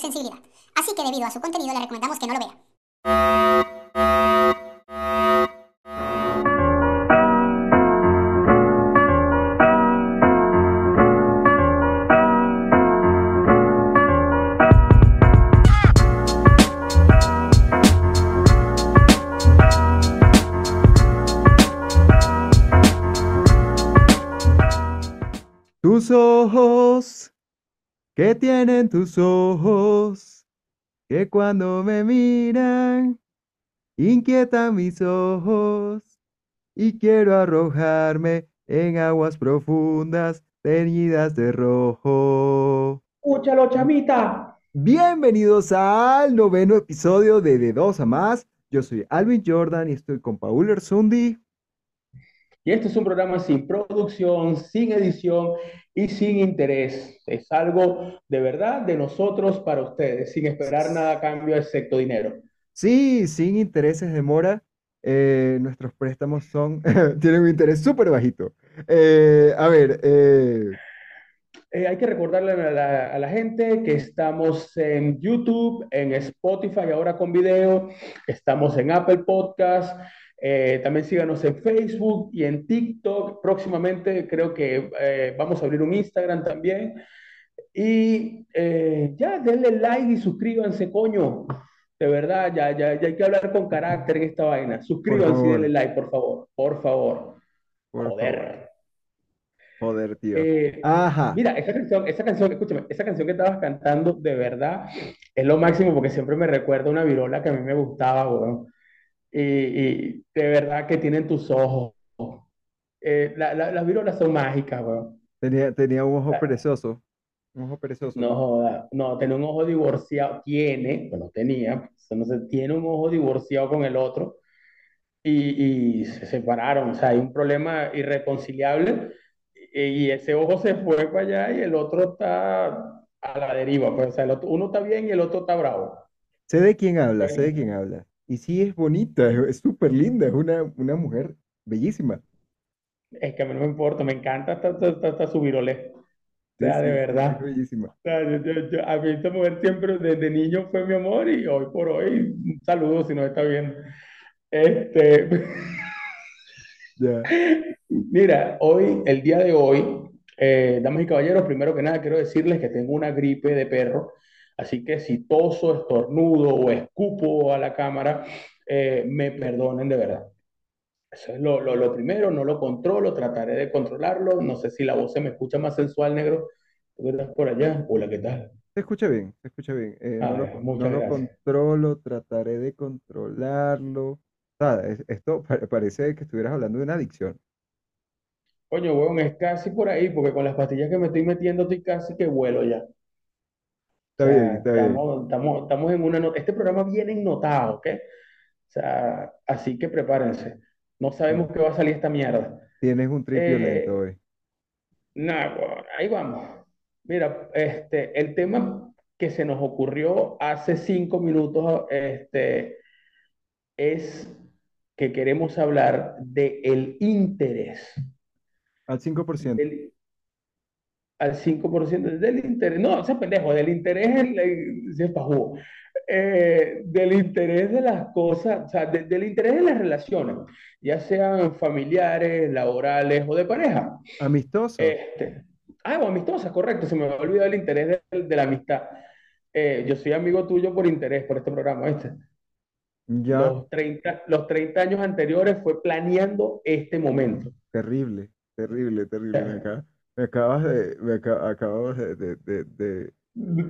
sensibilidad. Así que debido a su contenido le recomendamos que no lo vea. Tienen tus ojos? Que cuando me miran, inquietan mis ojos y quiero arrojarme en aguas profundas teñidas de rojo. Escúchalo, chamita. Bienvenidos al noveno episodio de De Dos a Más. Yo soy Alvin Jordan y estoy con Paul Erzundi. Y este es un programa sin producción, sin edición y sin interés. Es algo de verdad de nosotros para ustedes, sin esperar nada a cambio excepto dinero. Sí, sin intereses de mora. eh, nuestros préstamos son, tienen un interés súper bajito. Eh, a ver, eh, Eh, hay que recordarle a la, a la gente que estamos en YouTube, en Spotify, ahora con video, estamos en Apple Podcast, eh, también síganos en Facebook y en TikTok. Próximamente creo que eh, vamos a abrir un Instagram también. Y eh, ya, denle like y suscríbanse, coño. De verdad, ya, ya, ya hay que hablar con carácter en esta vaina. Suscríbanse y denle like, por favor. Por favor. por Joder. favor. Joder, tío. Eh, Ajá. Mira, esa canción, esa canción, escúchame, esa canción que estabas cantando, de verdad, es lo máximo porque siempre me recuerda una virola que a mí me gustaba, weón. Y, y de verdad que tienen tus ojos. Eh, la- la- las virolas son mágicas, weón. Tenía, tenía un ojo La- perezoso. Un ojo perezoso. No joda, no, tiene un ojo divorciado, tiene, bueno, tenía, pues, no sé, tiene un ojo divorciado con el otro y, y se separaron, o sea, hay un problema irreconciliable y, y ese ojo se fue para allá y el otro está a la deriva, pues, o sea, el otro- uno está bien y el otro está bravo. Sé de quién habla, sé de Bueno, quién habla. Y sí es bonita, es es súper linda, es una, una mujer bellísima. es que a mí no me importa, me encanta hasta, hasta, hasta- su virolé, o Sí, sea, sí, de es verdad. bellísima. O sea, yo- yo- yo- a mí esta mujer siempre desde niño fue mi amor y hoy por hoy, un saludo si nos está viendo. Este, Ya. mira, hoy, el día de hoy, eh, damas y caballeros, primero que nada quiero decirles que tengo una gripe de perro, así que si toso, estornudo o escupo a la cámara, eh, me perdonen de verdad. Eso es lo, lo, lo primero, no lo controlo, trataré de controlarlo. No sé si la voz se me escucha más sensual, negro. ¿Tú estás por allá? Hola, ¿qué tal? Se escucha bien, se escucha bien. Eh, A no lo, no lo controlo, trataré de controlarlo. Es- esto pa- parece que estuvieras hablando de una adicción. Coño, weón, es casi por ahí, porque con las pastillas que me estoy metiendo estoy casi que vuelo ya. Está bien, está bien. estamos, estamos, estamos en una nota. Este programa viene notado, ¿ok? O sea, así que prepárense. No sabemos qué va a salir esta mierda. Tienes un trip violento Eh, hoy. weón, ahí vamos. Mira, este, el tema que se nos ocurrió hace cinco minutos, este, es que queremos hablar del interés. Al 5%. Del, al 5% del interés. No, o sea, pendejo, del interés en la- se pajú. Eh, del interés de las cosas, o sea, de- del interés de las relaciones, ya sean familiares, laborales o de pareja. Amistoso. Este, ah, bueno, amistosa, correcto, se me había olvidado el interés de, de la amistad. Eh, yo soy amigo tuyo por interés, por este programa, ¿viste? Ya, Los 30, los 30 años anteriores fue planeando este momento. terrible, terrible, terrible. Me acaba- me acabas de, me aca- acabas de, de, de, de-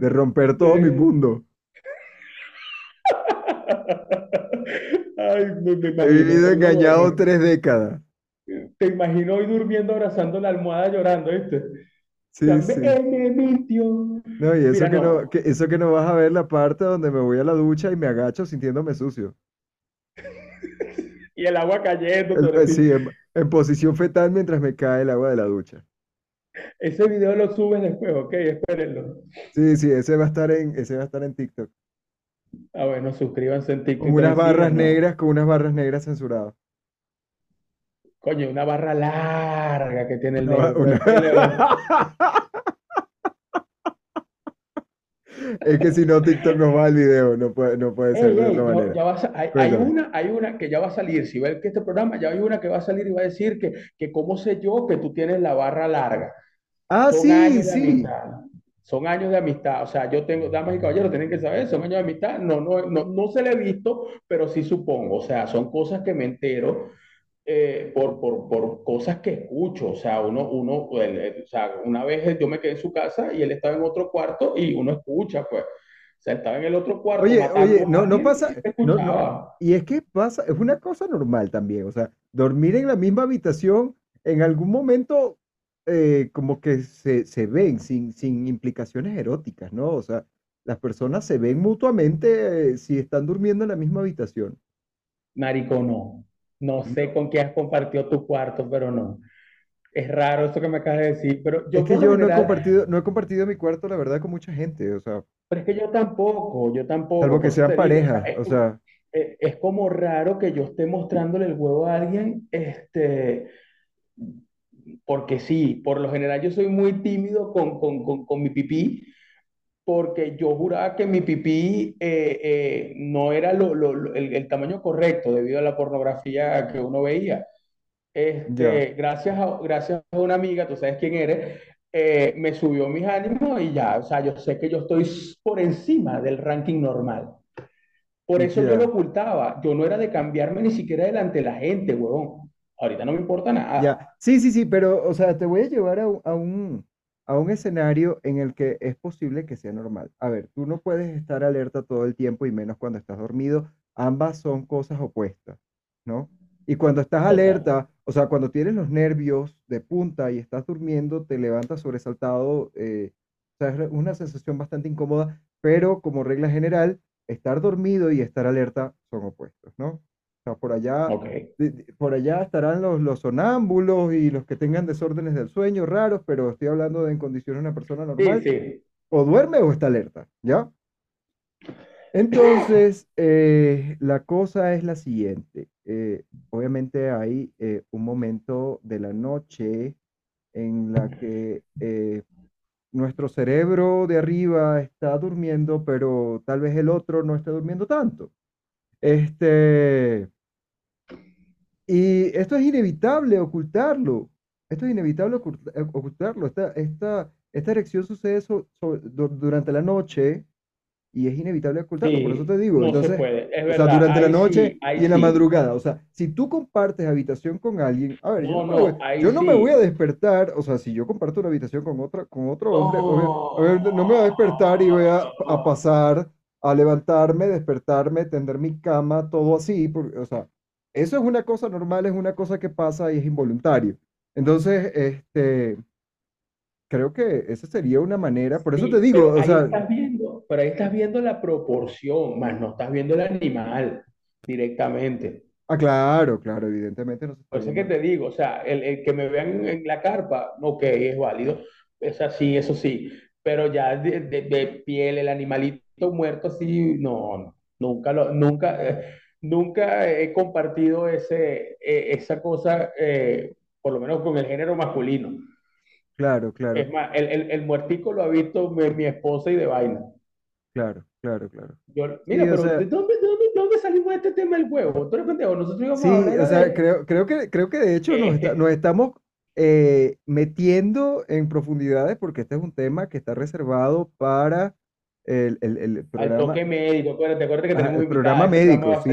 de romper todo mi mundo. Ay, me, me He imagino, vivido coño, engañado tres décadas. te imagino hoy durmiendo abrazando la almohada llorando, ¿viste? Sí, sí. Me mintió. No, y eso Mira, que no. no, que eso que no vas a ver la parte donde me voy a la ducha y me agacho sintiéndome sucio. Y el agua cayendo El- eh, sí, en, en posición fetal mientras me cae el agua de la ducha. Ese video lo subes después, ok, espérenlo. Sí, sí, ese va a estar en, ese va a estar en TikTok. Ah, bueno, suscríbanse en TikTok. Con unas barras negras, con unas barras negras censuradas. Coño, una barra larga que tiene el negro. una- Es que si no, TikTok nos va el video, no puede, no puede ser Ey, de ey, otra ya, manera. ya va a hay, hay una, hay una que ya va a salir. Si ves que este programa, ya hay una que va a salir y va a decir que, que cómo sé yo que tú tienes la barra larga. Ah, Son sí, sí. amistad. Son años de amistad. O sea, yo tengo, damas y caballeros, tienen que saber, son años de amistad. No, no, no, no se le he visto, pero sí supongo. O sea, son cosas que me entero eh, por, por, por cosas que escucho. O sea, uno, uno, el- el- o sea, una vez yo me quedé en su casa y él estaba en otro cuarto y uno escucha, pues. O sea, estaba en el otro cuarto Oye, oye, no, no pasa, no, y es que pasa, es una cosa normal también, o sea, dormir en la misma habitación, en algún momento eh, como que se, se ven sin, sin implicaciones eróticas, ¿no? O sea, las personas se ven mutuamente eh, si están durmiendo en la misma habitación. Marico, no. No sé con quién has compartido tu cuarto, pero no. Es raro esto que me acabas de decir, pero Es yo que por lo yo no he compartido, no he compartido mi cuarto, la verdad, con mucha gente, o sea, pero es que yo tampoco, yo tampoco, salvo que eso sean parejas, es, o sea, es- es como raro que yo esté mostrándole el huevo a alguien, este, porque sí, por lo general yo soy muy tímido con, con, con, con mi pipí, porque yo juraba que mi pipí eh, eh, no era lo, lo- lo- el, el tamaño correcto debido a la pornografía que uno veía. Este, gracias a, gracias a una amiga, tú sabes quién eres, eh, me subió mis ánimos y ya, o sea, yo sé que yo estoy por encima del ranking normal. Por eso yo lo ocultaba. Yo no era de cambiarme ni siquiera delante de la gente, huevón. Ahorita no me importa nada. Ya, sí, sí, sí, pero, o sea, te voy a llevar a, a un a un escenario en el que es posible que sea normal. A ver, tú no puedes estar alerta todo el tiempo y menos cuando estás dormido. Ambas son cosas opuestas, ¿no? Y cuando estás alerta, o sea, cuando tienes los nervios de punta y estás durmiendo, te levantas sobresaltado, eh, o sea, es una sensación bastante incómoda, pero como regla general, estar dormido y estar alerta son opuestos, ¿no? O sea, por allá Ok. de- de- por allá estarán los, los sonámbulos y los que tengan desórdenes del sueño raros, pero estoy hablando de en condiciones de una persona Sí, normal, sí. o duerme o está alerta, ¿ya? Entonces, eh, la cosa es la siguiente. eh, obviamente hay eh, un momento de la noche en la que eh, nuestro cerebro de arriba está durmiendo, pero tal vez el otro no esté durmiendo tanto. Este, y esto es inevitable ocultarlo. Esto es inevitable eh, ocultarlo. Esta, esta, esta erección sucede so- so- du- durante la noche y es inevitable ocultarlo. Por eso te Sí, digo. no se Entonces, puede. Es o sea, durante la noche sí, y en la sí. madrugada. O sea, si tú compartes habitación con alguien, a ver, yo No, no me voy, no, yo no me voy a sí. despertar. O sea, si yo comparto una habitación con otra, con otro hombre, obvia- obviamente no me voy a despertar y voy a, a pasar a levantarme, despertarme, tender mi cama, todo así. por- o sea, eso es una cosa normal, es una cosa que pasa y es involuntario. Entonces, este, creo que esa sería una manera, por eso te Sí, digo, pero o ahí sea, estás viendo, pero ahí estás viendo la proporción, más no estás viendo el animal directamente. ah, claro, claro, evidentemente no se Por eso es que te digo, o sea, el, el que me vean en la carpa, ok, es válido, es así, eso sí, pero ya de, de- de piel, el animalito muerto, no, no, nunca lo, nunca, eh, nunca he compartido ese, eh, esa cosa, eh, por lo menos con el género masculino. Claro, claro, Es más, el, el, el muertico lo ha visto mi, mi esposa y de vaina. claro, claro, claro. Yo, Sí, mira, o pero ¿de sea, dónde, de dónde, de dónde salimos de este tema del huevo? Tú eres pendejo, nosotros íbamos a sí, hablar o sea, de... creo, creo que, creo que de hecho nos, está- nos estamos eh, metiendo en profundidades porque este es un tema que está reservado para el, el- el al programa, toque médico, acuérdate, acuérdate que ajá, tenemos el programa médico, sí,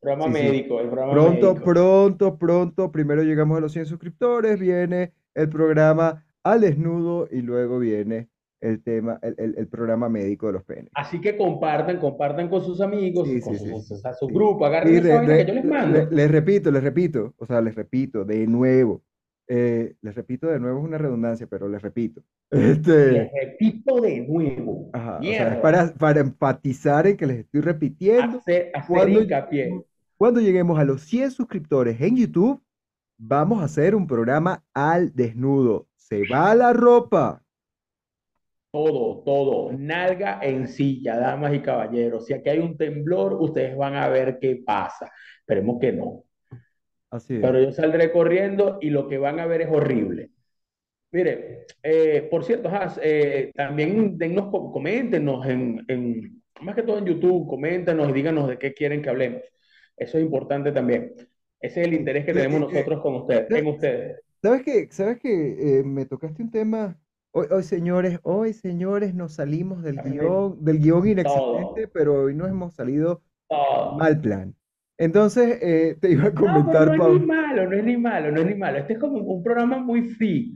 programa sí, sí. médico, el programa Pronto, médico. pronto, pronto, primero llegamos a los 100 suscriptores, viene el programa al desnudo y luego viene el tema, el, el- el programa médico de los penes. Así que compartan, compartan con sus amigos, Sí, con sus, sus sí. grupos, agarren esa vaina que yo les le- le- mando. les repito, les repito, o sea, les repito de nuevo, eh, les repito de nuevo es una redundancia, pero les repito, Les este, repito de nuevo, ajá, o sea, es para, para enfatizar en que les estoy repitiendo, hacer, hacer cuando, hincapié. cuando lleguemos a los 100 suscriptores en YouTube, vamos a hacer un programa al desnudo, se va la ropa. Todo, todo, nalga en silla, damas y caballeros. Si aquí hay un temblor, ustedes van a ver qué pasa. Esperemos que no. Así es. Pero yo saldré corriendo y lo que van a ver es horrible. Mire, eh, por cierto, Has, eh, también dennos, co- coméntenos en, en- más que todo en YouTube, coméntenos y díganos de qué quieren que hablemos. Eso es importante también. Ese es el interés que tenemos eh, eh, nosotros con ustedes, en ¿sabes ustedes. sabes que, sabes que eh, me tocaste un tema? Hoy, hoy, señores, hoy, señores, nos salimos del guion, del guion inexistente, Todo, pero hoy nos hemos salido todo. mal plan. Entonces, eh, te iba a No, pero comentar, no es ni malo, no es ni malo, no es ni malo. Este es como un programa muy free,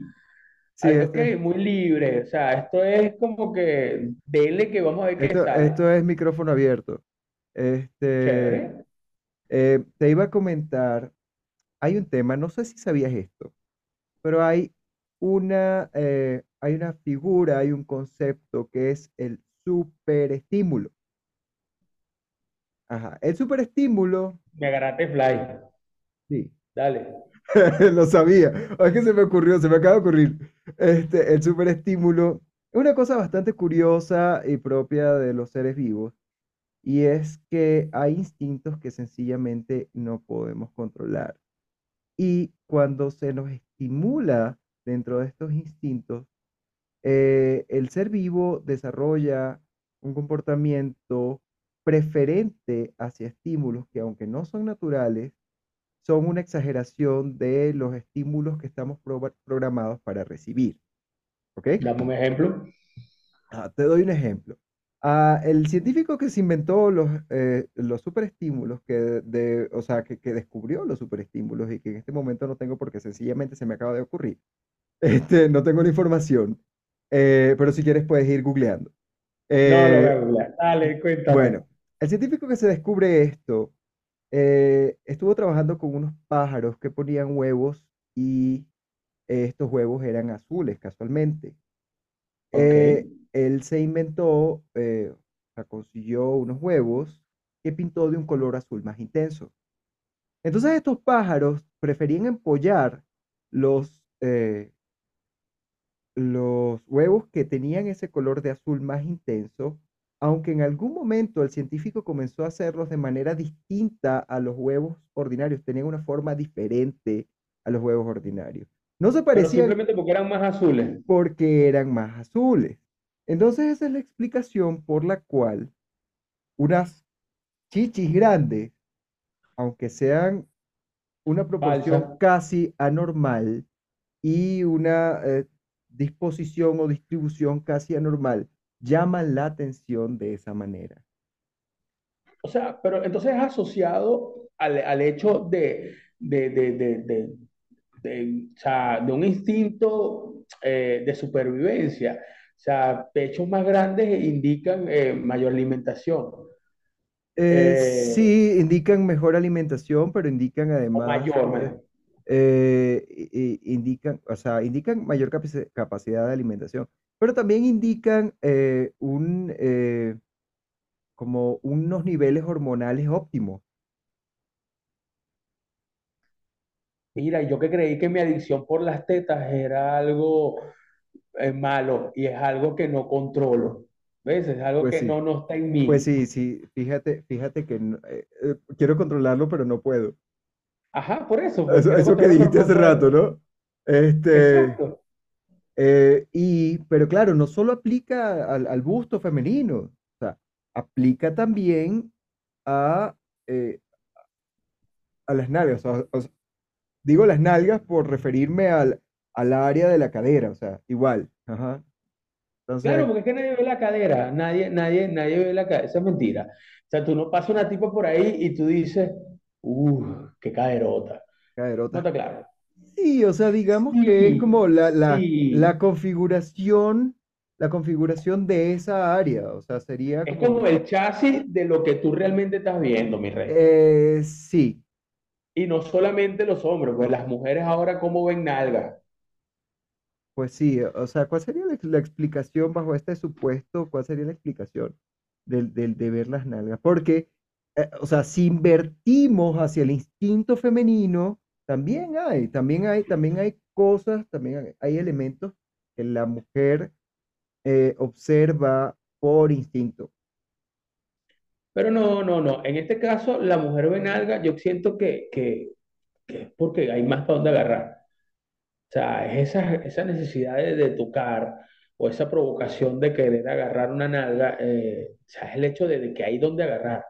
Sí, este, muy libre. O sea, esto es como que dele que vamos a ver qué esto, sale. esto es micrófono abierto. Este, eh, te iba a comentar, hay un tema, no sé si sabías esto, pero hay una, eh, hay una figura, hay un concepto que es el superestímulo. Ajá, el superestímulo, Me agarraste fly. sí, Dale. lo sabía, o es que se me ocurrió, se me acaba de ocurrir. Este, el superestímulo es una cosa bastante curiosa y propia de los seres vivos, y es que hay instintos que sencillamente no podemos controlar. Y cuando se nos estimula dentro de estos instintos, eh, el ser vivo desarrolla un comportamiento preferente hacia estímulos que, aunque no son naturales, son una exageración de los estímulos que estamos programados para recibir. ¿Ok? Dame un ejemplo. Ah, te doy un ejemplo. Ah, el científico que se inventó los, eh, los superestímulos, que, de, o sea, que, que descubrió los superestímulos y que en este momento no tengo porque sencillamente se me acaba de ocurrir. Este, no tengo la información, eh, pero si quieres puedes ir googleando. No, voy Eh, googlear. Dale, cuéntame. bueno, el científico que se descubre esto eh, estuvo trabajando con unos pájaros que ponían huevos y eh, estos huevos eran azules casualmente. Eh, él se inventó, eh, o sea, consiguió unos huevos que pintó de un color azul más intenso. Entonces estos pájaros preferían empollar los, eh, los huevos que tenían ese color de azul más intenso, aunque en algún momento el científico comenzó a hacerlos de manera distinta a los huevos ordinarios, tenían una forma diferente a los huevos ordinarios. No se Pero parecían simplemente porque eran más azules. porque eran más azules. Entonces esa es la explicación por la cual unas chichis grandes, aunque sean una proporción Falsa. casi anormal y una eh, disposición o distribución casi anormal, llaman la atención de esa manera. O sea, pero entonces es asociado al, al hecho de, de, de, de, de, o sea, de un instinto eh, de supervivencia. O sea, pechos más grandes indican eh, mayor alimentación. Eh, sí, indican mejor alimentación, pero indican o además, mayor, i- i- indican, o sea, indican mayor capaci- capacidad de alimentación, pero también indican eh, un, eh, como unos niveles hormonales óptimos. Mira, yo que creí que mi adicción por las tetas era algo eh, malo y es algo que no controlo. ¿Ves? Es algo Pues que sí, no, no está en pues mí. sí, sí, fíjate, fíjate que no- eh, quiero controlarlo, pero no puedo. Ajá, por eso, pues Eso, que dijiste hace rato. ¿no? Este, Exacto. Eh, y, pero claro, no solo aplica al, al busto femenino, o sea, aplica también a, eh, a las nalgas. o- o digo las nalgas por referirme al, al área de la cadera, o sea, igual. Ajá. Claro, Entonces, porque es que nadie ve la cadera, nadie, nadie, nadie ve la cadera, eso es mentira. O sea, tú no pasas una tipa por ahí y tú dices, uh, qué caderota. ¿No caderota. está claro? Sí, o sea, digamos que es Sí, como la, la, la sí. configuración, la configuración de esa área, o sea, sería Es como, como el chasis de lo que tú realmente estás viendo, mi rey. eh, sí. Y no solamente los hombres, pues las mujeres ahora cómo ven nalgas. Pues sí, o sea, ¿cuál sería la, la explicación bajo este supuesto? ¿Cuál sería la explicación del, del- de ver las nalgas? Porque, eh, o sea, si invertimos hacia el instinto femenino, también hay, también hay, también hay cosas, también hay, hay elementos que la mujer eh, observa por instinto. Pero no, no, no. En este caso, la mujer ve nalga, yo siento que, que, que es porque hay más para dónde agarrar. sea, es esa, esa necesidad de, de tocar o esa provocación de querer agarrar una nalga, eh, o sea, es el hecho de, de que hay donde agarrar.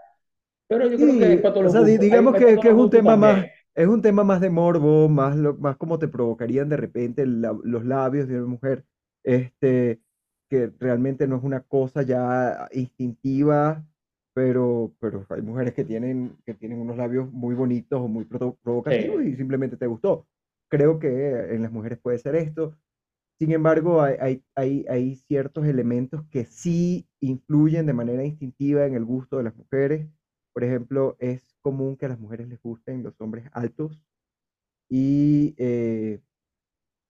Pero yo creo que hay Sí, para todos o los sea, digamos hay que, que es un tema también. más, es un tema más de morbo, más, lo, más como te provocarían de repente la- los labios de una mujer, este, que realmente no es una cosa ya instintiva, pero, pero hay mujeres que tienen, que tienen unos labios muy bonitos o muy provo- provocativos Sí, y simplemente te gustó. Creo que en las mujeres puede ser esto. Sin embargo, hay, hay, hay ciertos elementos que sí influyen de manera instintiva en el gusto de las mujeres. Por ejemplo, es común que a las mujeres les gusten los hombres altos y, eh,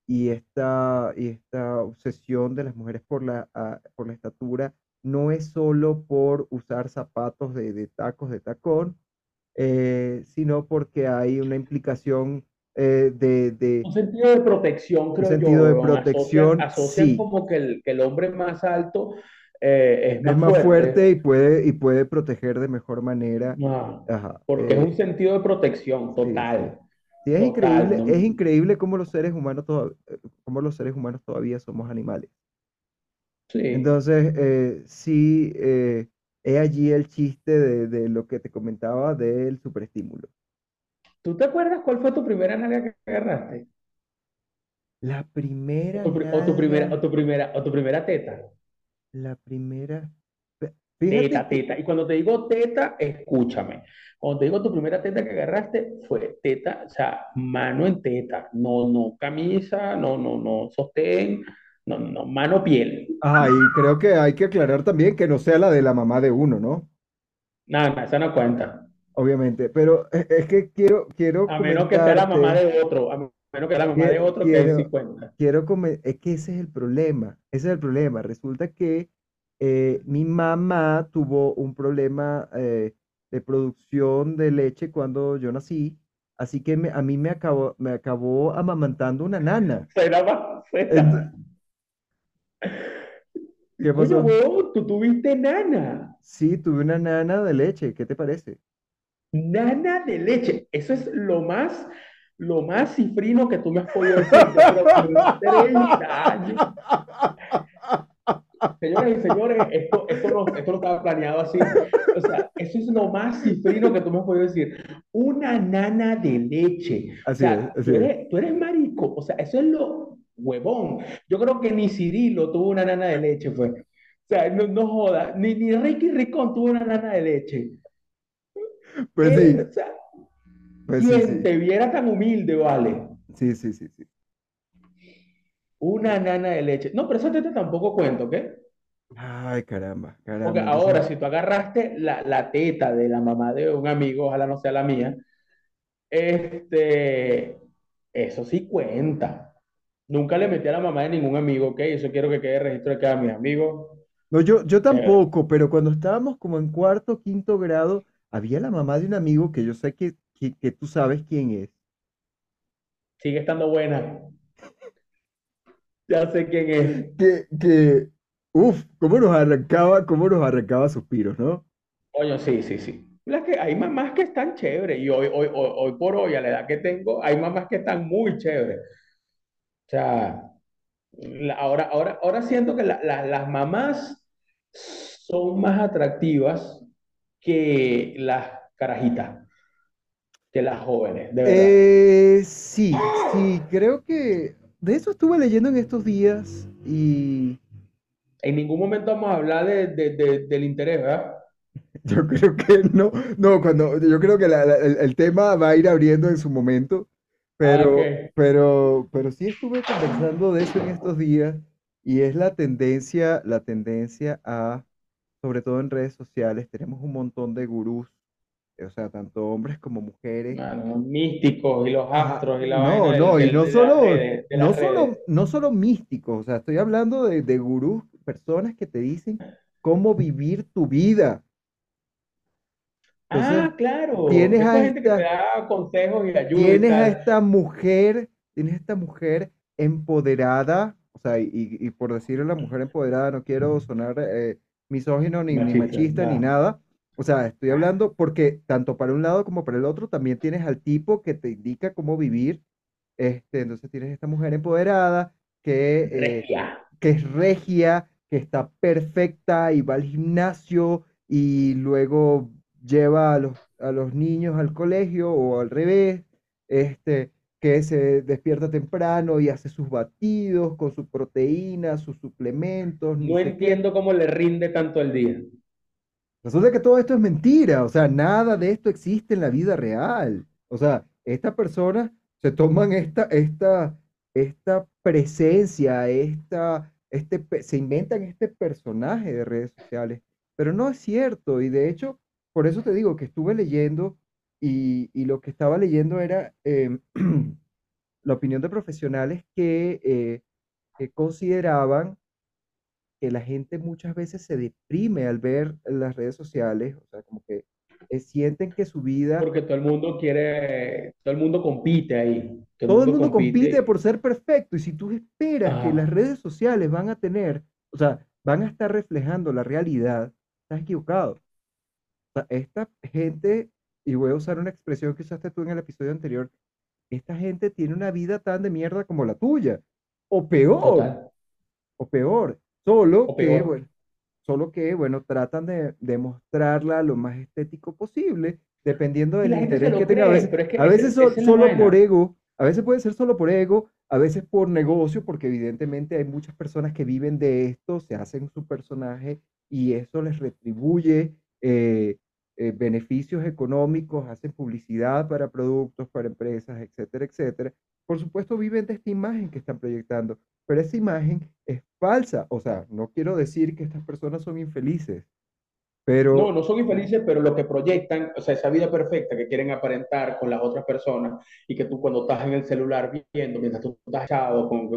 y, esta, y esta obsesión de las mujeres por la, ah, por la estatura no es solo por usar zapatos de, de tacos de tacón, eh, sino porque hay una implicación eh, de, de un sentido de protección, un creo yo, sentido de. Asocian, protección, asocian sí. como que el, que el hombre más alto eh, es Es más más fuerte. fuerte y puede, y puede proteger de mejor manera. Ajá. porque es eh, un sentido de protección sí, sí. total, Sí, es total, increíble, ¿no? es increíble cómo los seres humanos toda- eh, cómo los seres humanos todavía somos animales. Sí. Entonces, eh, sí, eh, he allí el chiste de, de lo que te comentaba del superestímulo. ¿Tú te acuerdas cuál fue tu primera nalga que agarraste? La O primera tu, pri- o tu primera, o tu primera, o tu primera teta. La primera, fíjate Teta, que, teta. Y cuando te digo teta, escúchame. Cuando te digo tu primera teta que agarraste, fue teta, o sea, mano en teta. No, no camisa, no, no, no sostén, no, no, mano piel. ajá, y creo que hay que aclarar también que no sea la de la mamá de uno, ¿no? Nada, nada, esa no cuenta. Obviamente, pero es, es que quiero, quiero A menos que sea la mamá de otro, a menos que la mamá de quiero, otro, que ahí sí quiero, cuenta. quiero come- es que ese es el problema, ese es el problema. Resulta que eh, mi mamá tuvo un problema eh, de producción de leche cuando yo nací, así que me- a mí me acabó, me acabó amamantando una nana. Será más, será. ¿Qué pasó? huevón, tú tuviste nana. Sí, tuve una nana de leche, ¿qué te parece? Nana de leche. Eso es lo más, lo más cifrino que tú me has podido decir. Yo creo que en 30 años. Señoras y señores, esto, esto, no, esto no estaba planeado así. O sea, eso es lo más cifrino que tú me has podido decir. Una nana de leche. O Así es, sea, así tú es. eres, tú eres marico. O sea, eso es lo huevón. Yo creo que ni Cirilo tuvo una nana de leche, fue. O sea, no, no joda. Ni, ni Ricky Ricón tuvo una nana de leche. Pues Eh, sí, o sea, pues sí, quien sí, te viera tan humilde, vale. sí, sí, sí, sí. Una nana de leche. No, pero esa teta tampoco cuento, ¿ok? Ay, caramba, Porque caramba. ahora, si tú agarraste la, la teta de la mamá de un amigo, ojalá no sea la mía, este, eso sí cuenta. Nunca le metí a la mamá de ningún amigo, ¿ok? Eso quiero que quede registro de cada mis amigos. no, yo, yo Eh, tampoco, pero cuando estábamos como en cuarto, quinto grado, había la mamá de un amigo que yo sé que, que, que tú sabes quién es. sigue estando buena. Ya sé quién es. Que, que, uff, cómo nos arrancaba, cómo nos arrancaba suspiros, ¿no? Coño, sí, sí, sí. Las que, hay mamás que están chéveres y hoy, hoy, hoy, hoy por hoy, a la edad que tengo, hay mamás que están muy chéveres. O sea, la- ahora, ahora, ahora siento que la- la- las mamás son más atractivas que las carajitas, que las jóvenes, de verdad. Eh, sí, sí, creo que de eso estuve leyendo en estos días y En ningún momento vamos a hablar de, de- de- del interés, ¿verdad? yo creo que no, no, cuando, yo creo que la- la- el, el tema va a ir abriendo en su momento, Ah, pero, ok. pero, pero sí estuve conversando de eso en estos días y es la tendencia, la tendencia a, sobre todo en redes sociales, tenemos un montón de gurús, o sea, tanto hombres como mujeres. Mano, místicos y los astros y la no, vaina del- no, y no de solo, redes, no solo, no solo místicos, o sea, estoy hablando de, de gurús, personas que te dicen cómo vivir tu vida. Entonces, Ah, claro. tienes Esta a gente que te esta, da consejos y ayuda y tienes a tal. esta mujer, tienes a esta mujer empoderada, o sea, y, y por decirle la mujer empoderada, no quiero sonar eh, misógino ni, ni Machista, machista ni nada. O sea, estoy hablando porque tanto para un lado como para el otro también tienes al tipo que te indica cómo vivir Este, entonces tienes esta mujer empoderada que, eh, Regia. que es regia, que está perfecta y va al gimnasio y luego lleva a los, a los niños al colegio o al revés, este, que se despierta temprano y hace sus batidos con sus proteínas, sus suplementos, No sé qué. entiendo cómo le rinde tanto el día. Resulta que todo esto es mentira, o sea, nada de esto existe en la vida real. O sea, estas personas se toman esta, esta, esta presencia, esta, este, se inventan este personaje de redes sociales, pero no es cierto. Y de hecho, por eso te digo que estuve leyendo y, y lo que estaba leyendo era em, la opinión de profesionales que, eh, que consideraban que la gente muchas veces se deprime al ver las redes sociales, o sea, como que eh, sienten que su vida, Porque todo el mundo quiere, todo el mundo compite ahí. Todo el todo el mundo mundo compite compite. por ser perfecto, y si tú esperas que las redes sociales van a tener, o sea, van a estar reflejando la realidad, estás equivocado. O sea, esta gente, y voy a usar una expresión que usaste tú en el episodio anterior, esta gente tiene una vida tan de mierda como la tuya, o peor. Total. o peor, solo O que, peor. bueno, solo que, bueno, tratan de, de mostrarla lo más estético posible, dependiendo del interés que tenga. A veces, pero es que a ese- veces so- solo por ego, a veces puede ser solo por ego, a veces por negocio, porque evidentemente hay muchas personas que viven de esto, se hacen su personaje y eso les retribuye eh, eh, beneficios económicos, hacen publicidad para productos, para empresas, etcétera, etcétera. Por supuesto, viven de esta imagen que están proyectando, pero esa imagen es falsa. O sea, no quiero decir que estas personas son infelices, pero No, no son infelices, pero lo que proyectan, o sea, esa vida perfecta que quieren aparentar con las otras personas y que tú cuando estás en el celular viendo, mientras tú estás echado con-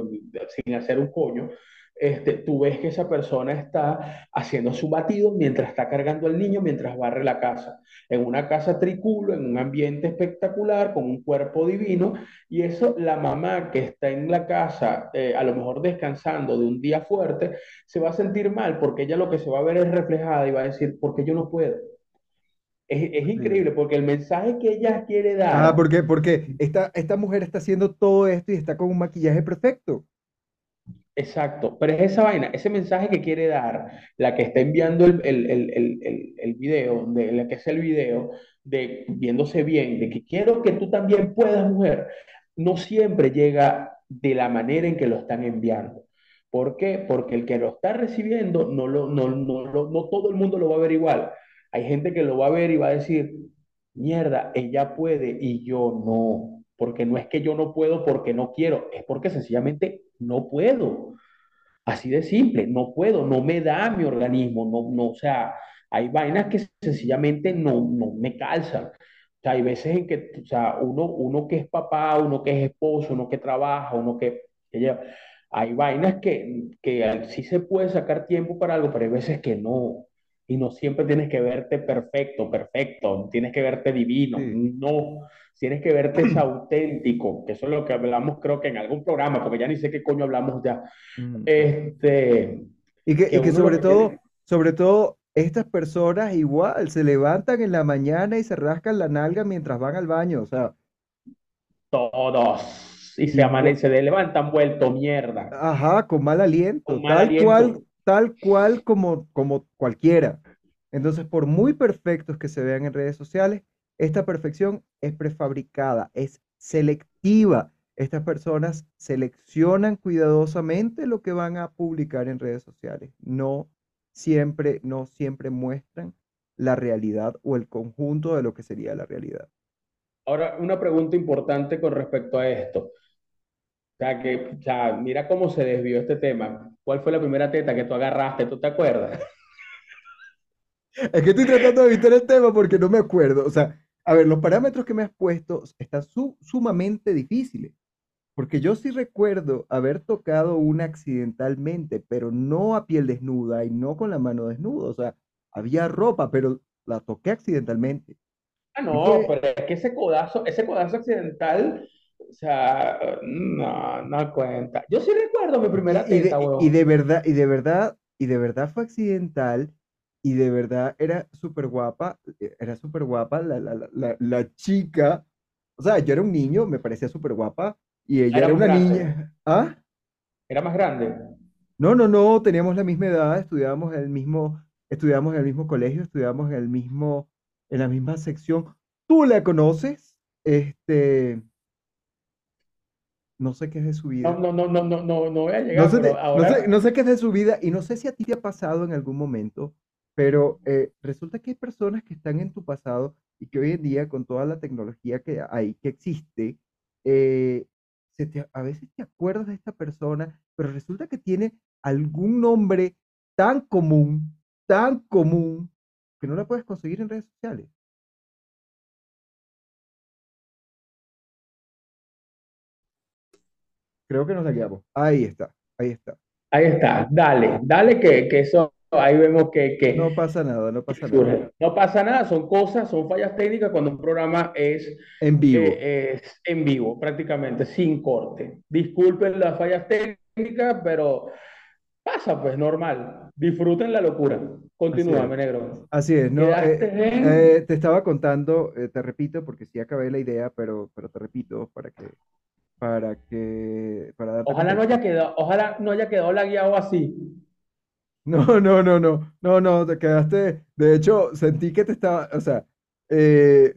sin hacer un coño, este, tú ves que esa persona está haciendo su batido mientras está cargando al niño, mientras barre la casa, en una casa triculo, en un ambiente espectacular, con un cuerpo divino, y eso la mamá que está en la casa, eh, a lo mejor descansando de un día fuerte, se va a sentir mal porque ella lo que se va a ver es reflejada y va a decir, porque yo no puedo. Es, increíble porque el mensaje que ella quiere Ah, dar, porque, porque esta, esta mujer está haciendo todo esto y está con un maquillaje perfecto. Exacto, pero es esa vaina, ese mensaje que quiere dar, la que está enviando el, el, el, el, video, de la que es el video, de viéndose bien, de que quiero que tú también puedas, mujer, no siempre llega de la manera en que lo están enviando. ¿Por qué? Porque el que lo está recibiendo, no, lo, no, no, lo- no todo el mundo lo va a ver igual. Hay gente que lo va a ver y va a decir, mierda, ella puede y yo no. Porque no es que yo no puedo porque no quiero, es porque sencillamente no puedo. Así de simple, no puedo, no me da mi organismo, no, no, o sea, hay vainas que sencillamente no, no me calzan. O sea, hay veces en que, o sea, uno, uno que es papá, uno que es esposo, uno que trabaja, uno que, que lleva, hay vainas que, que sí se puede sacar tiempo para algo, pero hay veces que no. Y no siempre tienes que verte perfecto, perfecto, tienes que verte divino, Sí. no, tienes que verte es auténtico, que eso es lo que hablamos creo que en algún programa, porque ya ni sé qué coño hablamos ya. Mm. Este, Y que, que y que sobre todo, tiene, sobre todo, estas personas igual se levantan en la mañana y se rascan la nalga mientras van al baño. O sea, todos, y se amanece, se levantan vuelto mierda, ajá, con mal aliento, con mal tal cual, aliento. Tal cual como, como cualquiera. Entonces, por muy perfectos que se vean en redes sociales, esta perfección es prefabricada, es selectiva. Estas personas seleccionan cuidadosamente lo que van a publicar en redes sociales. No siempre, no siempre muestran la realidad o el conjunto de lo que sería la realidad. Ahora, una pregunta importante con respecto a esto. O sea, que, o sea, mira cómo se desvió este tema. ¿Cuál fue la primera teta que tú agarraste? ¿Tú te acuerdas? Es que estoy tratando de evitar el tema porque no me acuerdo. O sea, a ver, los parámetros que me has puesto están su- sumamente difíciles. Porque yo sí recuerdo haber tocado una accidentalmente, pero no a piel desnuda y no con la mano desnuda. O sea, había ropa, pero la toqué accidentalmente. Ah, no, pero es que ese codazo, ese codazo accidental, o sea, no, no cuenta. Yo sí recuerdo mi primera y de, teta, y de verdad, y de verdad, y de verdad fue accidental, y de verdad era súper guapa, eh, era súper guapa la, la, la, la- chica. O sea, yo era un niño, me parecía súper guapa, y ella Era era una grande. niña. ¿Ah? Era más grande. No, no, no, teníamos la misma edad, estudiábamos en el mismo, estudiábamos en el mismo colegio, estudiábamos en el mismo, en la misma sección. ¿Tú la conoces? Este, no sé qué es de su No, vida. no, no, no, no, no, no voy a No llegar, sé, pero de- no ahora. sé, no sé qué es de su vida y no sé si a ti te ha pasado en algún momento, pero eh, resulta que hay personas que están en tu pasado y que hoy en día con toda la tecnología que hay, que existe, eh, se te- a veces te acuerdas de esta persona, pero resulta que tiene algún nombre tan común, tan común, que no la puedes conseguir en redes sociales. Creo que nos la guiamos. Ahí está, ahí está. Ahí está, dale, dale que, que eso, ahí vemos que, que, No pasa nada, no pasa nada. No pasa nada, son cosas, son fallas técnicas cuando un programa es, En vivo. eh, es en vivo, prácticamente, sin corte. Disculpen las fallas técnicas, pero pasa pues, normal. Disfruten la locura. Continúa, negro. Así es, ¿no? Eh, en... eh, te estaba contando, te repito, porque sí acabé la idea, pero, pero te repito para que, para que, para Ojalá no haya quedado, ojalá no haya quedado lagueado así. No, no, no, no, no, no, te quedaste, de hecho, sentí que te estaba, o sea, eh,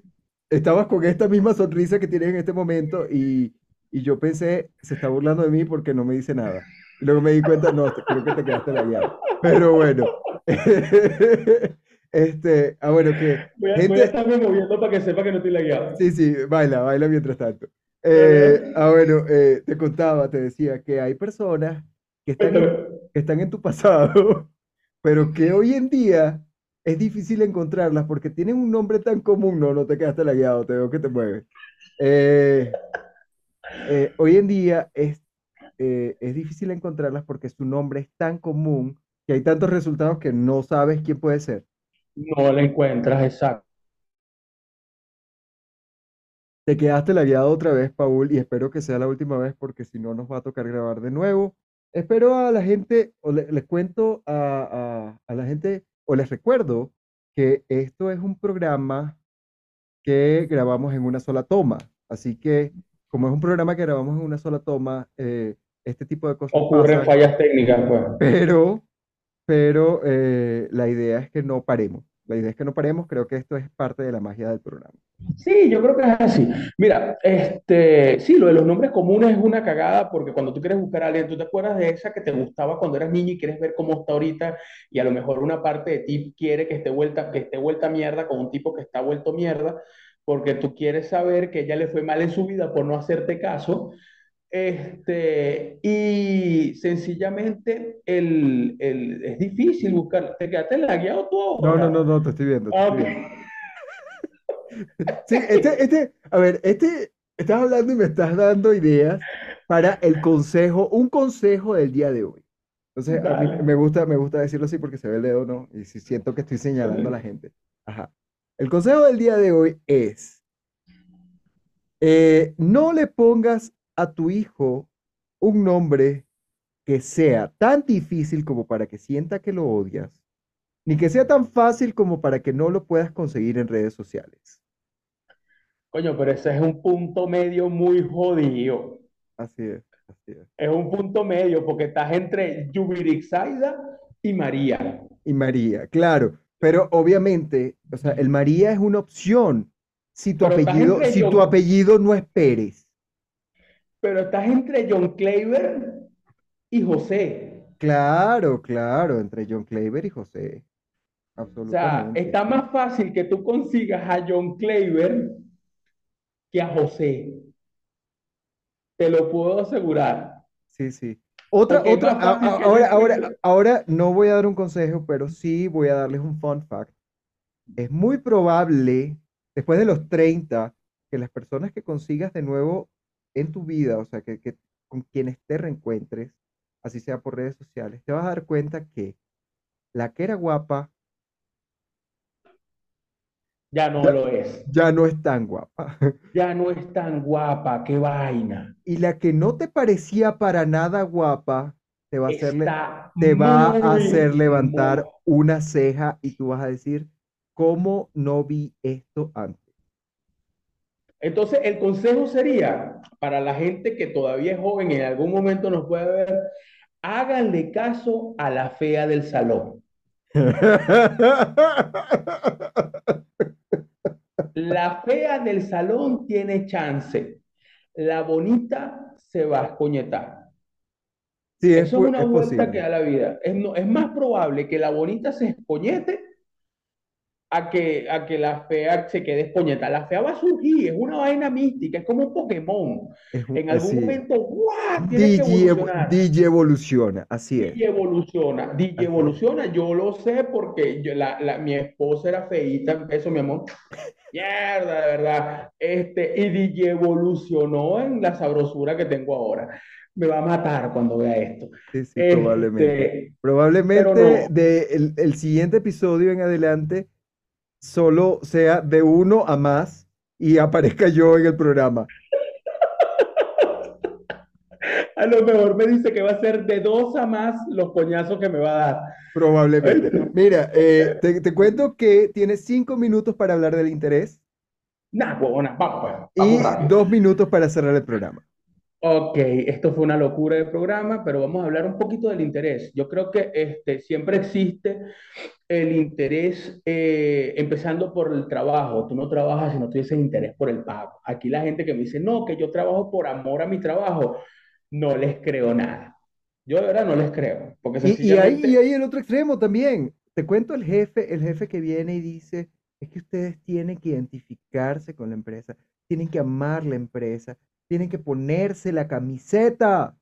estabas con esta misma sonrisa que tienes en este momento y, y yo pensé, se está burlando de mí porque no me dice nada. Y luego me di cuenta, no, creo que te quedaste lagueado. Pero bueno, este, ah, bueno, que Voy a, voy a gente, estarme moviendo para que sepa que no estoy lagueado. Sí, sí, baila, baila mientras tanto. Eh, ah, bueno, eh, te contaba, te decía que hay personas que están en, Cuéntame. que están en tu pasado, pero que hoy en día es difícil encontrarlas porque tienen un nombre tan común. No, no te quedaste lagueado, te veo que te mueves. Eh, eh, hoy en día es, es difícil encontrarlas porque su nombre es tan común que hay tantos resultados que no sabes quién puede ser. No la encuentras, exacto. Te quedaste lagueado otra vez, Paul, y espero que sea la última vez porque si no nos va a tocar grabar de nuevo. Espero a la gente, o le- les cuento a, a- a la gente, o les recuerdo que esto es un programa que grabamos en una sola toma. Así que, como es un programa que grabamos en una sola toma, eh, este tipo de cosas Ocurren fallas técnicas, pues. pero, pero eh, la idea es que no paremos. La idea es que no paremos, creo que esto es parte de la magia del programa. Sí, yo creo que es así. Mira, este, sí, lo de los nombres comunes es una cagada porque cuando tú quieres buscar a alguien, tú te acuerdas de esa que te gustaba cuando eras niño y quieres ver cómo está ahorita y a lo mejor una parte de ti quiere que esté vuelta, que esté vuelta mierda con un tipo que está vuelto mierda porque tú quieres saber que ella le fue mal en su vida por no hacerte caso. Este, y sencillamente el, el- es difícil buscar. ¿Te quedaste lagueado tú No, no, no, ahora? no, te estoy viendo, te Ah, estoy viendo. Sí, este, este, a ver, este, estás hablando y me estás dando ideas para el consejo, un consejo del día de hoy. Entonces, a mí me gusta, me gusta decirlo así porque se ve el dedo, ¿no? Y si siento que estoy señalando a la gente. Ajá. El consejo del día de hoy es, eh, no le pongas a tu hijo un nombre que sea tan difícil como para que sienta que lo odias, ni que sea tan fácil como para que no lo puedas conseguir en redes sociales. Coño, pero ese es un punto medio muy jodido. Así es, así es. Es un punto medio porque estás entre Yubirixaida y María. Y María, claro, pero obviamente, o sea, el María es una opción si tu Pero apellido, si tu apellido no es Pérez. Pero estás entre John Claver y José. Claro, claro, entre John Claver y José, O sea, absolutamente. está más fácil que tú consigas a John Claver que a José. Te lo puedo asegurar. Sí, sí. Otra, Porque otra, a- ahora, ahora, ahora no voy a dar un consejo, pero sí voy a darles un fun fact. Es muy probable, después de los 30, que las personas que consigas de nuevo en tu vida, o sea, que, que con quienes te reencuentres, así sea por redes sociales, te vas a dar cuenta que la que era guapa Ya no ya, lo es. ya no es tan guapa. Ya no es tan guapa, qué vaina. Y la que no te parecía para nada guapa, te va a te va hacer levantar una ceja y tú vas a decir, ¿cómo no vi esto antes? Entonces, el consejo sería para la gente que todavía es joven y en algún momento nos puede ver, háganle caso a la fea del salón. La fea del salón tiene chance. La bonita se va a escoñetar. Sí, es, Eso es una es vuelta que da la vida. Es, no- es más probable que la bonita se escoñete a que, a que la fea se quede escoñeta. La fea va a surgir, es una vaina mística, es como un Pokémon. Un- En algún sí. momento, ¡guau! Tiene que evolucionar. Digi evoluciona, así es. Digi evoluciona, Digi Así es. evoluciona, yo lo sé porque yo, la, la- mi esposa era feíta, eso mi amor, mierda, de verdad, este, y Digi evolucionó en la sabrosura que tengo ahora. Me va a matar cuando vea esto. Sí, sí, probablemente. Este, Probablemente pero no. de el, el siguiente episodio en adelante solo sea de uno a más y aparezca yo en el programa. a lo mejor me dice que va a ser de dos a más los coñazos que me va a dar. Probablemente. Mira, eh, te, te cuento que tienes cinco minutos para hablar del interés Nah, huevona, vamos, pues, y vamos dos minutos para cerrar el programa. Ok, esto fue una locura de programa, pero vamos a hablar un poquito del interés. Yo creo que este, siempre existe el interés, eh, empezando por el trabajo. Tú no trabajas si no tienes interés por el pago. Aquí la gente que me dice, no, que yo trabajo por amor a mi trabajo, no les creo nada. Yo de verdad no les creo, porque Y, y hay el otro extremo también. Te cuento el jefe, el jefe que viene y dice, es que ustedes tienen que identificarse con la empresa, tienen que amar la empresa, tienen que ponerse la camiseta.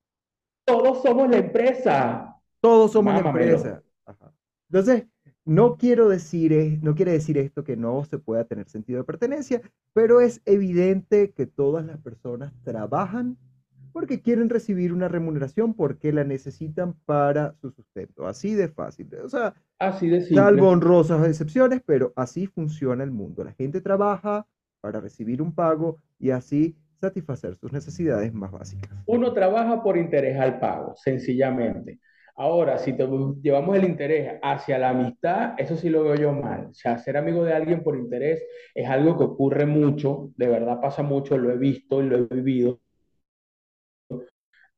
todos somos la empresa. Todos somos la empresa. Ajá. Entonces, no quiero decir, es- no quiere decir esto que no se pueda tener sentido de pertenencia, pero es evidente que todas las personas trabajan porque quieren recibir una remuneración, porque la necesitan para su sustento. Así de fácil. O sea, Así de salvo simple. honrosas excepciones, pero así funciona el mundo. La gente trabaja para recibir un pago y así satisfacer sus necesidades más básicas. Uno trabaja por interés al pago, sencillamente. Ahora, si te- llevamos el interés hacia la amistad, eso sí lo veo yo mal. O sea, ser amigo de alguien por interés es algo que ocurre mucho, de verdad pasa mucho, lo he visto y lo he vivido.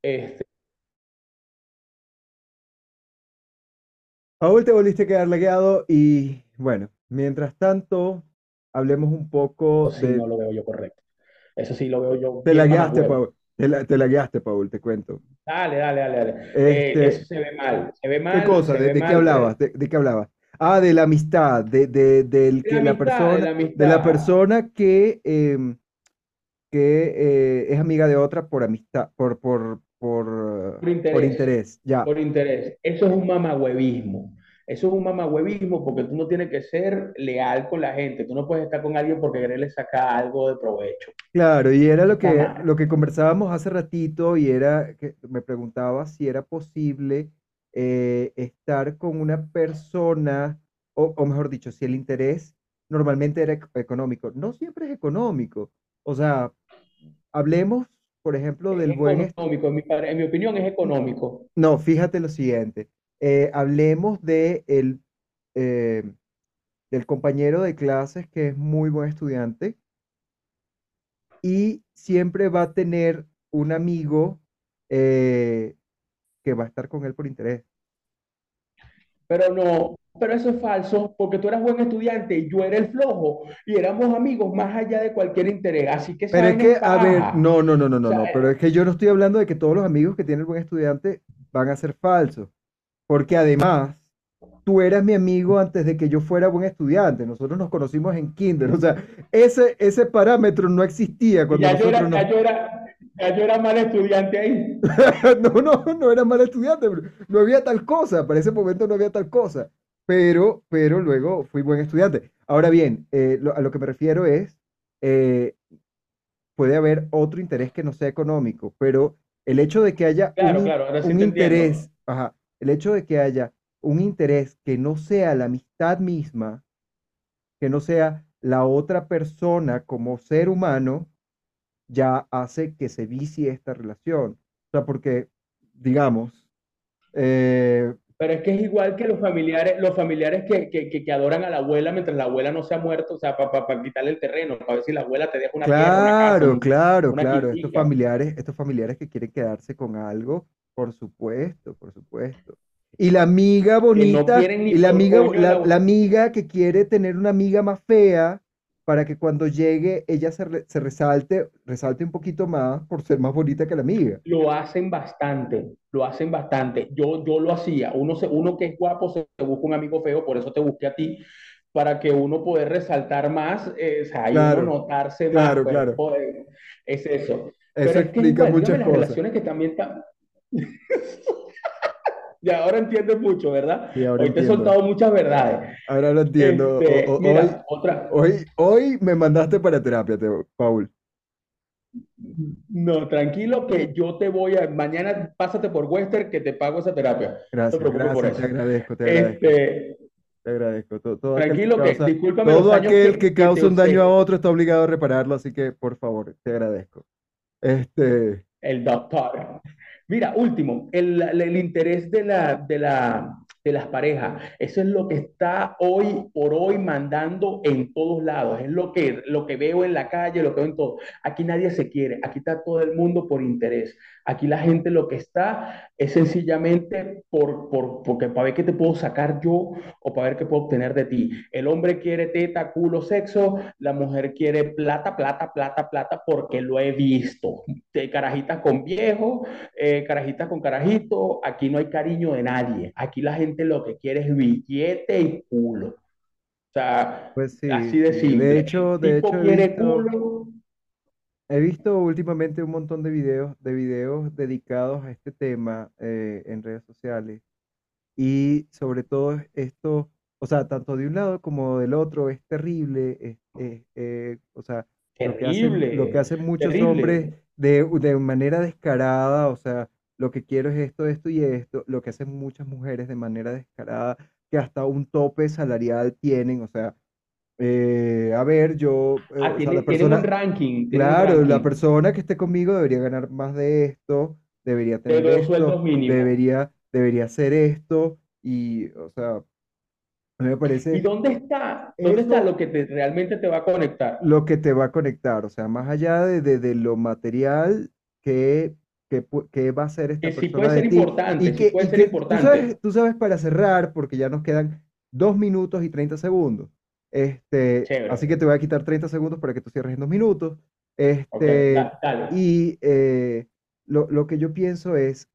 Este, Paul, te volviste a quedar lagueado y bueno, mientras tanto, hablemos un poco eso sí de... no lo veo yo correcto. Eso sí lo veo yo Te lagueaste. Paul. Te, la- te lagueaste, Paul, te cuento. Dale, dale, dale, dale. Eh, Este, eso se ve mal, se ve ¿qué mal, cosa? se ¿De, de qué mal, hablabas? ¿De, de qué hablabas? Ah, de la amistad, de, de, del De que la la amistad, persona, la de la persona que, em, que eh, es amiga de otra por amistad, por, por, por, Por por interés. interés. Ya. por interés. Eso es un mamagüevismo. Eso es un mamagüevismo porque tú no tienes que ser leal con la gente. Tú no puedes estar con alguien porque quererle sacar algo de provecho. Claro, y era lo que, lo que conversábamos hace ratito y era que me preguntaba si era posible eh, estar con una persona, o, o mejor dicho, si el interés normalmente era ec- económico. No siempre es económico. O sea, hablemos, por ejemplo, Es del buen... est- económico, en mi, en mi opinión es económico. No, fíjate lo siguiente. Eh, hablemos de el, eh, del compañero de clases que es muy buen estudiante y siempre va a tener un amigo eh, que va a estar con él por interés. Pero no, pero eso es falso porque tú eras buen estudiante y yo era el flojo y éramos amigos más allá de cualquier interés. Así que Pero es que, a ver, no, no, no, no, no, no, pero es que yo no estoy hablando de que todos los amigos que tiene el buen estudiante van a ser falsos, porque además tú eras mi amigo antes de que yo fuera buen estudiante, nosotros nos conocimos en kinder, o sea, ese, ese parámetro no existía cuando ya yo era, nosotros ya nos... yo era, ya yo era mal estudiante ahí. No, no, no era mal estudiante, no había tal cosa, para ese momento no había tal cosa, pero, pero luego fui buen estudiante. Ahora bien, eh, lo- a lo que me refiero es, eh, puede haber otro interés que no sea económico, pero el hecho de que haya un, Claro, in- claro, sí un interés, ajá, el hecho de que haya un interés que no sea la amistad misma, que no sea la otra persona como ser humano, ya hace que se vicie esta relación. O sea, porque, digamos, eh, Pero es que es igual que los familiares, los familiares que, que, que, que adoran a la abuela mientras la abuela no se ha muerto, o sea, para pa, pa quitarle el terreno, para ver si la abuela te deja una tierra, una casa, Claro, claro, claro. Estos familiares, estos familiares que quieren quedarse con algo, por supuesto, por supuesto. Y la amiga que no bonita, ni y la amiga, la, la, amiga que quiere tener una amiga más fea para que cuando llegue ella se, re- se resalte, resalte un poquito más por ser más bonita que la amiga. Lo hacen bastante, lo hacen bastante. Yo, yo lo hacía. Uno, se, uno que es guapo se busca un amigo feo, por eso te busqué a ti, para que uno poder resaltar más, eh, o sea, y uno Claro, notarse más, claro, pues, claro. joder, es eso. Eso Pero es que es explica igual, dígame muchas las cosas. relaciones que también. Ya ahora entiendes mucho, ¿verdad? Ahora Hoy te he soltado muchas verdades. Ahora lo entiendo. Este, o- hoy, mira, otra, hoy, hoy me mandaste para terapia, Paul. no, tranquilo que yo te voy a, mañana pásate por Western que te pago esa terapia. No te Gracias, por gracias, te agradezco, te agradezco, Este, te agradezco. To- Todo, que tranquilo que, causa, discúlpame todo aquel que, que causa un daño a otro está obligado a repararlo, así que por favor, te agradezco. Este, El doctor. Mira, último, el, el interés de la, de la, de las parejas. Eso es lo que está hoy por hoy mandando en todos lados. Es lo que, lo que veo en la calle, lo que veo en todo. Aquí nadie se quiere, aquí está todo el mundo por interés. Aquí la gente lo que está es sencillamente por, por, porque para ver qué te puedo sacar yo o para ver qué puedo obtener de ti. El hombre quiere teta, culo, sexo, la mujer quiere plata, plata, plata, plata, porque lo he visto. De carajitas con viejo, eh, carajitas con carajito, aquí no hay cariño de nadie. Aquí la gente lo que quiere es billete y culo. O sea, pues sí, así de sí. De simple. hecho, de Tipo hecho he quiere visto, culo. he visto últimamente un montón de videos, de videos dedicados a este tema eh, en redes sociales. Y sobre todo esto, o sea, tanto de un lado como del otro, es terrible. es- es, eh, o sea, lo que hacen, lo que Terrible, hacen muchos hombres terrible. de, de manera descarada, o sea, lo que quiero es esto, esto y esto, lo que hacen muchas mujeres de manera descarada, que hasta un tope salarial tienen, o sea, eh, a ver, yo, eh, Ah, o sea, tiene, la tienen un persona, ranking, tienen un claro, la ranking persona que esté conmigo debería ganar más de esto, debería de tener dos esto, debería, debería hacer esto, y, o sea, me ¿Y parece dónde está? ¿Dónde está lo que te, realmente te va a conectar? lo que te va a conectar, o sea, más allá de, de- de lo material que, que, va a ser esta Que sí persona puede de ser ti, importante, y sí que, puede y ser que tú importante. sabes, tú sabes para cerrar, porque ya nos quedan dos minutos y 30 segundos, este, así que te voy a quitar 30 segundos para que tú cierres en dos minutos, este, da- dale. y eh, lo, lo que yo pienso es,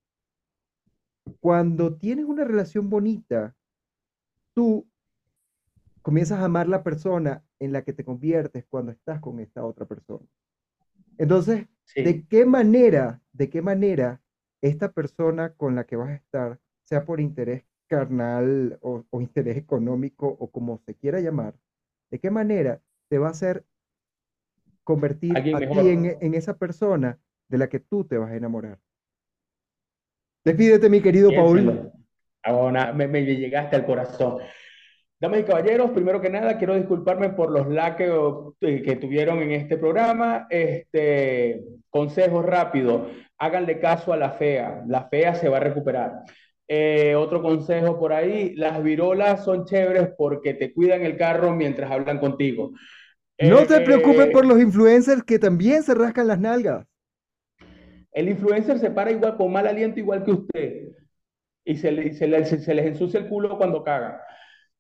cuando tienes una relación bonita, tú comienzas a amar la persona en la que te conviertes cuando estás con esta otra persona. Entonces, ¿de qué manera, de qué manera esta persona con la que vas a estar, sea por interés carnal o, o interés económico o como se quiera llamar, de qué manera te va a hacer convertir a ti en, en esa persona de la que tú te vas a enamorar? Despídete, mi querido Paul. Ahora me, me llegaste al corazón. Damas y caballeros, primero que nada, quiero disculparme por los laqueos que, que tuvieron en este programa. Este, consejos rápidos, háganle caso a la fea, la fea se va a recuperar. Eh, otro consejo por ahí, las virolas son chéveres porque te cuidan el carro mientras hablan contigo. No te preocupes por Eh, los influencers que también se rascan las nalgas. el influencer se para igual con mal aliento igual que usted y se, le- se le- se les ensucia el culo cuando cagan.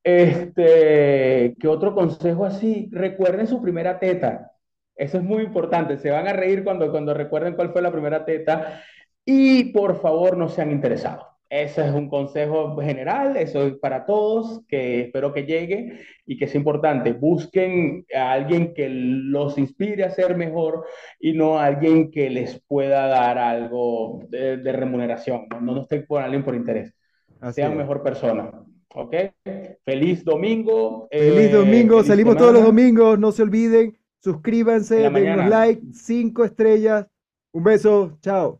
Este, ¿qué otro consejo así? Recuerden su primera teta. Eso es muy importante. Se van a reír cuando, cuando recuerden cuál fue la primera teta. Y por favor, no sean interesados. Ese es un consejo general, eso es para todos, que espero que llegue y que es importante. Busquen a alguien que los inspire a ser mejor y no a alguien que les pueda dar algo de, de remuneración. No, no estén por alguien por interés. Así Sean es. mejor persona. ¿Ok? Feliz domingo. Feliz eh, domingo, feliz salimos todos los domingos, no se olviden, En suscríbanse, denos like, cinco estrellas, un beso, chao.